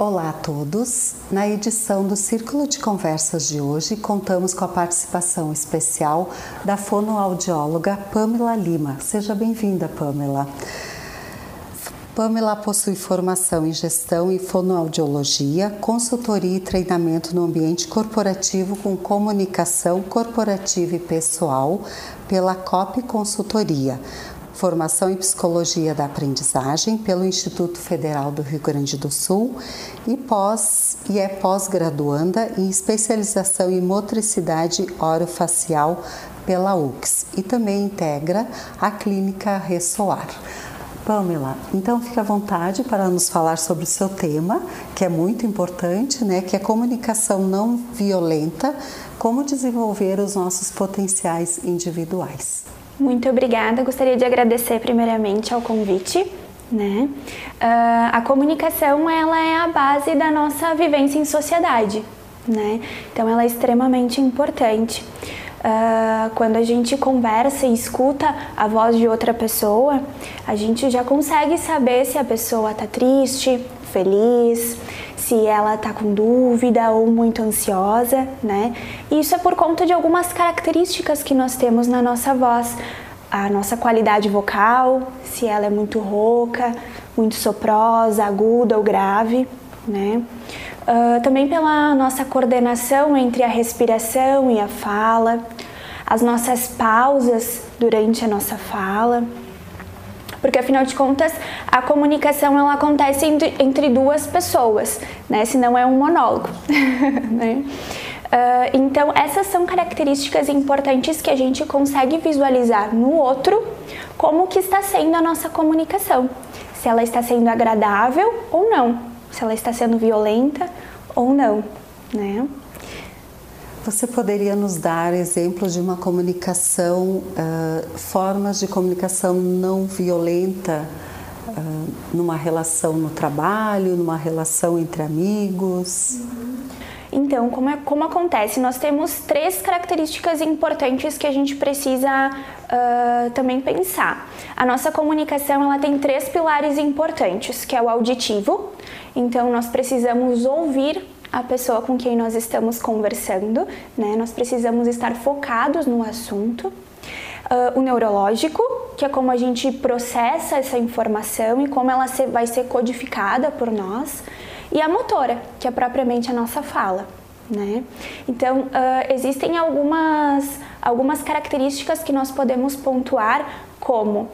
Olá a todos! Na edição do Círculo de Conversas de hoje, contamos com a participação especial da fonoaudióloga Pamela Lima. Seja bem-vinda, Pamela. Pamela possui formação em gestão e fonoaudiologia, consultoria e treinamento no ambiente corporativo com comunicação corporativa e pessoal pela COP Consultoria formação em psicologia da aprendizagem pelo Instituto Federal do Rio Grande do Sul e pós e é pós-graduanda em especialização em motricidade orofacial pela UX e também integra a clínica Ressoar. Pamela, então fique à vontade para nos falar sobre o seu tema, que é muito importante, né, que é comunicação não violenta, como desenvolver os nossos potenciais individuais. Muito obrigada. Gostaria de agradecer primeiramente ao convite. Né? Uh, a comunicação ela é a base da nossa vivência em sociedade, né? Então ela é extremamente importante. Uh, quando a gente conversa e escuta a voz de outra pessoa, a gente já consegue saber se a pessoa está triste, feliz, se ela está com dúvida ou muito ansiosa, né? Isso é por conta de algumas características que nós temos na nossa voz. A nossa qualidade vocal, se ela é muito rouca, muito soprosa, aguda ou grave, né? Uh, também pela nossa coordenação entre a respiração e a fala, as nossas pausas durante a nossa fala, porque afinal de contas a comunicação ela acontece entre, entre duas pessoas, né? Se não é um monólogo, né? Uh, então essas são características importantes que a gente consegue visualizar no outro como que está sendo a nossa comunicação, se ela está sendo agradável ou não, se ela está sendo violenta ou não, né? Você poderia nos dar exemplos de uma comunicação, uh, formas de comunicação não violenta uh, numa relação no trabalho, numa relação entre amigos? Então, como, é, como acontece? Nós temos três características importantes que a gente precisa uh, também pensar. A nossa comunicação ela tem três pilares importantes, que é o auditivo. Então, nós precisamos ouvir a pessoa com quem nós estamos conversando, né? Nós precisamos estar focados no assunto. Uh, o neurológico, que é como a gente processa essa informação e como ela vai ser codificada por nós. E a motora, que é propriamente a nossa fala. Né? Então, uh, existem algumas, algumas características que nós podemos pontuar, como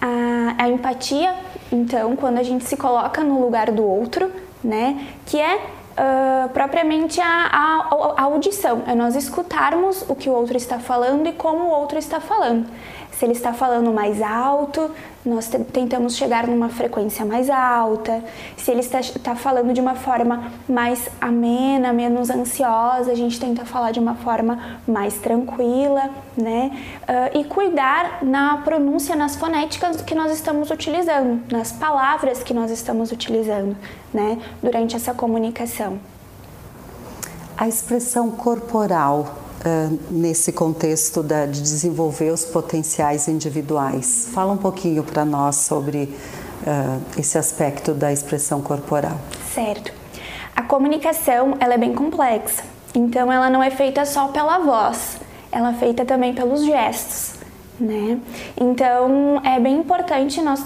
a, a empatia, então, quando a gente se coloca no lugar do outro, né? que é uh, propriamente a, a, a audição, é nós escutarmos o que o outro está falando e como o outro está falando. Se ele está falando mais alto, nós tentamos chegar numa frequência mais alta. Se ele está, está, falando de uma forma mais amena, menos ansiosa, a gente tenta falar de uma forma mais tranquila, né? Uh, e cuidar na pronúncia, nas fonéticas que nós estamos utilizando, nas palavras que nós estamos utilizando, né? Durante essa comunicação. A expressão corporal nesse contexto da, de desenvolver os potenciais individuais. Fala um pouquinho para nós sobre uh, esse aspecto da expressão corporal. Certo. A comunicação ela é bem complexa, então ela não é feita só pela voz, ela é feita também pelos gestos né? Então é bem importante nós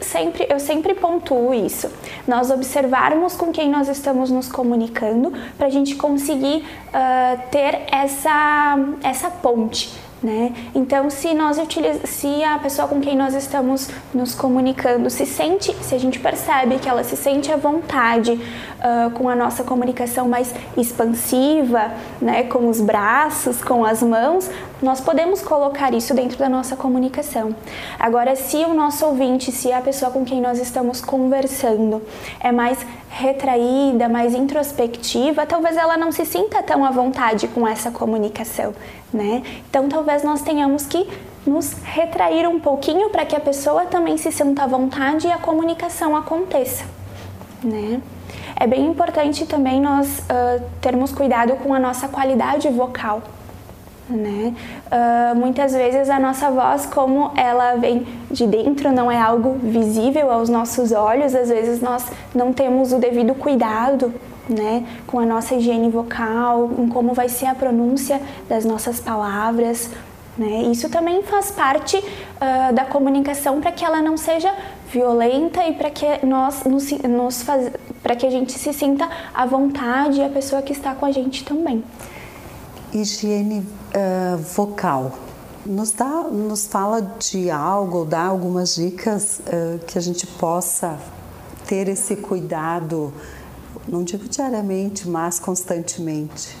sempre eu sempre pontuo isso, nós observarmos com quem nós estamos nos comunicando para a gente conseguir uh, ter essa essa ponte né? Então, se nós se a pessoa com quem nós estamos nos comunicando se sente, se a gente percebe que ela se sente à vontade uh, com a nossa comunicação mais expansiva, né, com os braços, com as mãos, nós podemos colocar isso dentro da nossa comunicação. Agora, se o nosso ouvinte, se a pessoa com quem nós estamos conversando é mais retraída, mais introspectiva, talvez ela não se sinta tão à vontade com essa comunicação, né? Então talvez nós tenhamos que nos retrair um pouquinho para que a pessoa também se sinta à vontade e a comunicação aconteça, né? É bem importante também nós uh, termos cuidado com a nossa qualidade vocal, né? Uh, muitas vezes a nossa voz, como ela vem de dentro, não é algo visível aos nossos olhos, às vezes nós não temos o devido cuidado né, com a nossa higiene vocal, em como vai ser a pronúncia das nossas palavras. Né? Isso também faz parte uh, da comunicação para que ela não seja violenta e para que nós nos, nos para que a gente se sinta à vontade e a pessoa que está com a gente também. Higiene uh, vocal. Nos, dá, nos fala de algo, dá algumas dicas uh, que a gente possa ter esse cuidado, não digo diariamente, mas constantemente.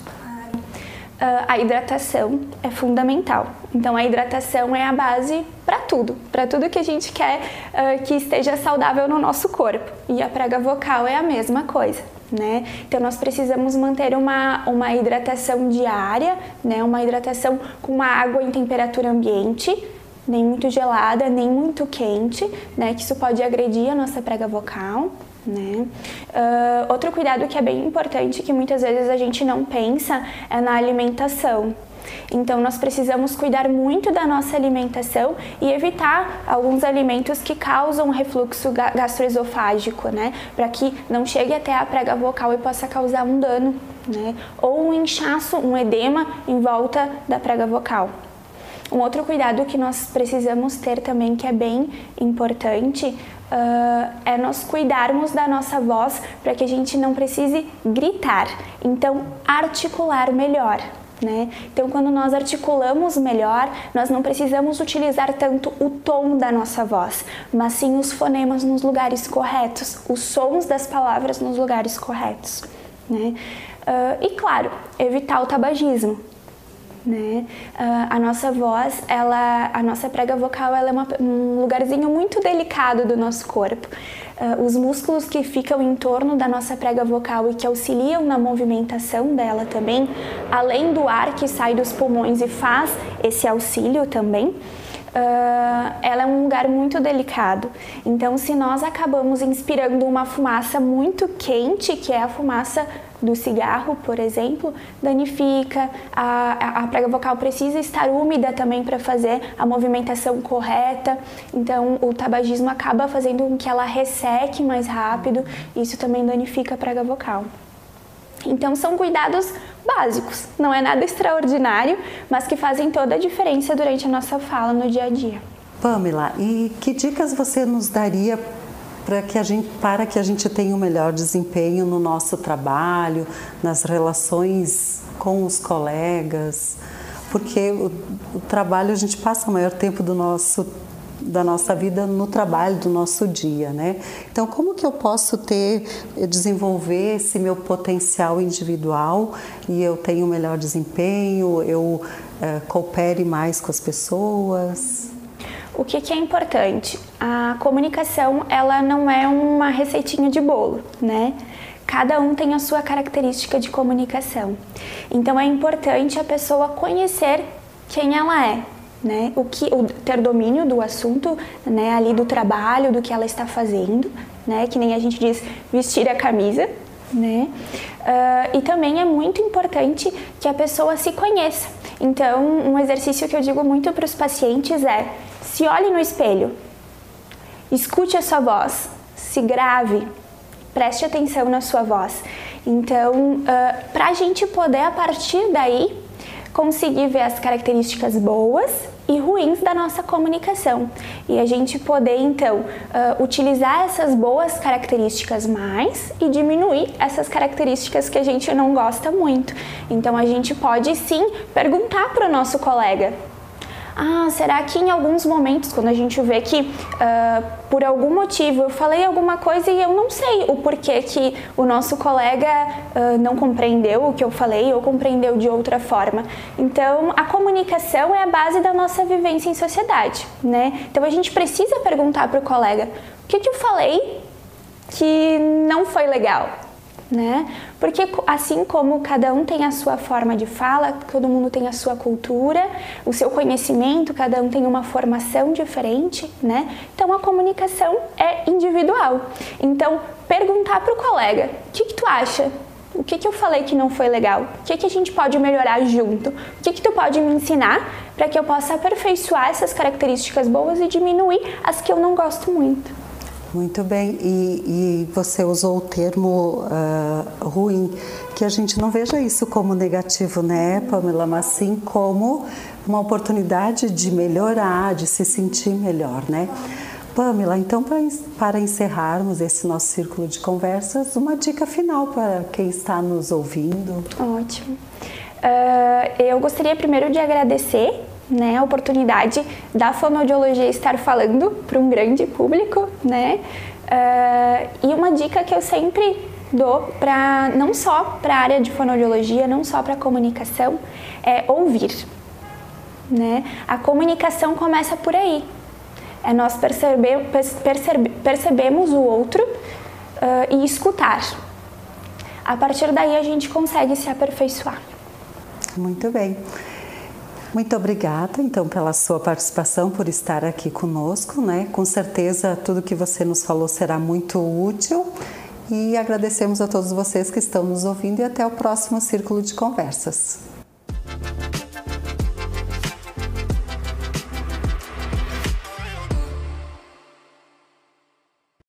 Uh, a hidratação é fundamental. Então, a hidratação é a base para tudo, para tudo que a gente quer uh, que esteja saudável no nosso corpo. E a prega vocal é a mesma coisa né? Então nós precisamos manter uma, uma hidratação diária, né? Uma hidratação com uma água em temperatura ambiente, nem muito gelada, nem muito quente, né? Que isso pode agredir a nossa prega vocal. Né? Uh, outro cuidado que é bem importante, que muitas vezes a gente não pensa, é na alimentação. Então, nós precisamos cuidar muito da nossa alimentação e evitar alguns alimentos que causam refluxo gastroesofágico, né? Para que não chegue até a prega vocal e possa causar um dano, né? Ou um inchaço, um edema em volta da prega vocal. Um outro cuidado que nós precisamos ter também, que é bem importante, uh, é nós cuidarmos da nossa voz para que a gente não precise gritar. Então, articular melhor. Né? Então, quando nós articulamos melhor, nós não precisamos utilizar tanto o tom da nossa voz, mas sim os fonemas nos lugares corretos, os sons das palavras nos lugares corretos. Né? Uh, e claro, evitar o tabagismo. Né? Uh, a nossa voz, ela, a nossa prega vocal, ela é uma, um lugarzinho muito delicado do nosso corpo. Uh, os músculos que ficam em torno da nossa prega vocal e que auxiliam na movimentação dela também, além do ar que sai dos pulmões e faz esse auxílio também, Uh, ela é um lugar muito delicado. Então, se nós acabamos inspirando uma fumaça muito quente, que é a fumaça do cigarro, por exemplo, danifica. A, a prega vocal precisa estar úmida também para fazer a movimentação correta. Então, o tabagismo acaba fazendo com que ela resseque mais rápido. Isso também danifica a prega vocal. Então, são cuidados básicos, não é nada extraordinário, mas que fazem toda a diferença durante a nossa fala no dia a dia. Pamela, e que dicas você nos daria para que a gente para que a gente tenha um melhor desempenho no nosso trabalho, nas relações com os colegas, porque o, o trabalho a gente passa o maior tempo do nosso da nossa vida no trabalho do nosso dia, né? Então, como que eu posso ter desenvolver esse meu potencial individual e eu tenho um melhor desempenho, eu é, coopere mais com as pessoas? O que, que, é importante? A comunicação ela não é uma receitinha de bolo, né? Cada um tem a sua característica de comunicação. Então é importante a pessoa conhecer quem ela é, né? O que, o, ter domínio do assunto, né? Ali do trabalho, do que ela está fazendo, né? Que nem a gente diz vestir a camisa, né? Uh, e também é muito importante que a pessoa se conheça. Então, um exercício que eu digo muito para os pacientes é se olhe no espelho, escute a sua voz, se grave, preste atenção na sua voz. Então, uh, para a gente poder, a partir daí, conseguir ver as características boas e ruins da nossa comunicação. E a gente poder então uh, utilizar essas boas características mais e diminuir essas características que a gente não gosta muito. Então a gente pode sim perguntar para o nosso colega ah, será que em alguns momentos, quando a gente vê que uh, por algum motivo eu falei alguma coisa e eu não sei o porquê que o nosso colega uh, não compreendeu o que eu falei ou compreendeu de outra forma. Então, a comunicação é a base da nossa vivência em sociedade, né? Então, a gente precisa perguntar para o colega o que, que eu falei que não foi legal né? Porque assim como cada um tem a sua forma de fala, todo mundo tem a sua cultura, o seu conhecimento, cada um tem uma formação diferente, né? Então a comunicação é individual. Então perguntar para o colega, o que, que tu acha O que, que eu falei que não foi legal? O que, que a gente pode melhorar junto? O que, que tu pode me ensinar para que eu possa aperfeiçoar essas características boas e diminuir as que eu não gosto muito? Muito bem, e, e você usou o termo uh, ruim, que a gente não veja isso como negativo, né, Pamela, mas sim como uma oportunidade de melhorar, de se sentir melhor, né? Pamela, então para encerrarmos esse nosso círculo de conversas, uma dica final para quem está nos ouvindo. Ótimo. Uh, eu gostaria primeiro de agradecer né, a oportunidade da fonoaudiologia estar falando para um grande público, né? Uh, e uma dica que eu sempre dou para não só para a área de fonoaudiologia, não só para comunicação, é ouvir. Né? A comunicação começa por aí. É nós perceber, percebe, percebemos o outro uh, e escutar. A partir daí a gente consegue se aperfeiçoar. Muito bem. Muito obrigada, então, pela sua participação, por estar aqui conosco, né? Com certeza, tudo que você nos falou será muito útil e agradecemos a todos vocês que estão nos ouvindo e até o próximo Círculo de Conversas.